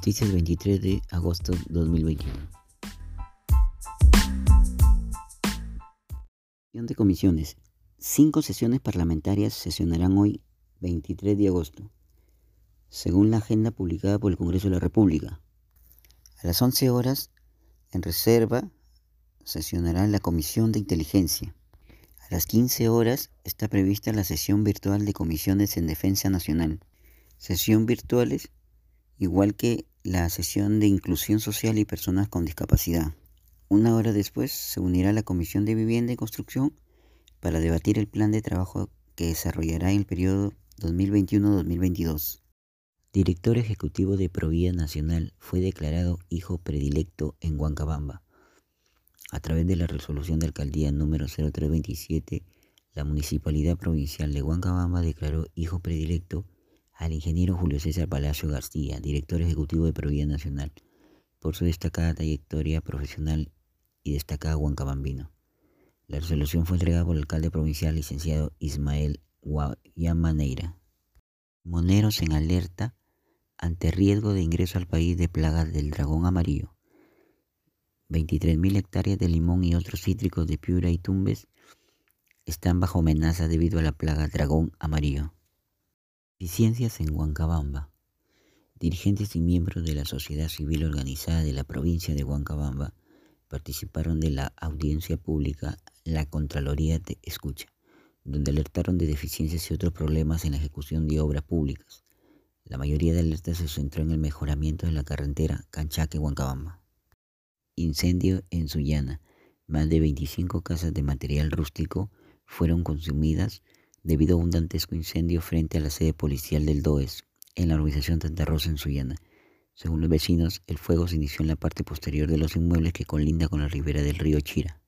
Noticias 23 de agosto 2021. de comisiones. Cinco sesiones parlamentarias sesionarán hoy, 23 de agosto, según la agenda publicada por el Congreso de la República. A las 11 horas, en reserva, sesionará la Comisión de Inteligencia. A las 15 horas está prevista la sesión virtual de comisiones en Defensa Nacional. Sesión virtuales, igual que la sesión de Inclusión Social y Personas con Discapacidad. Una hora después se unirá la Comisión de Vivienda y Construcción para debatir el plan de trabajo que desarrollará en el periodo 2021-2022. Director ejecutivo de Provida Nacional fue declarado hijo predilecto en Huancabamba. A través de la resolución de alcaldía número 0327, la Municipalidad Provincial de Huancabamba declaró hijo predilecto al ingeniero Julio César Palacio García, director ejecutivo de Provida Nacional, por su destacada trayectoria profesional y destacada huancabambino. La resolución fue entregada por el alcalde provincial licenciado Ismael Guayamaneira. Moneros en alerta ante riesgo de ingreso al país de plagas del dragón amarillo. 23.000 hectáreas de limón y otros cítricos de Piura y Tumbes están bajo amenaza debido a la plaga dragón amarillo. Eficiencias en Huancabamba. Dirigentes y miembros de la sociedad civil organizada de la provincia de Huancabamba participaron de la audiencia pública La Contraloría de Escucha, donde alertaron de deficiencias y otros problemas en la ejecución de obras públicas. La mayoría de alertas se centró en el mejoramiento de la carretera Canchaque-Huancabamba. Incendio en Sullana. Más de 25 casas de material rústico fueron consumidas debido a un dantesco incendio frente a la sede policial del DOES en la organización Santa Rosa en Sullana. Según los vecinos, el fuego se inició en la parte posterior de los inmuebles que colinda con la ribera del río Chira.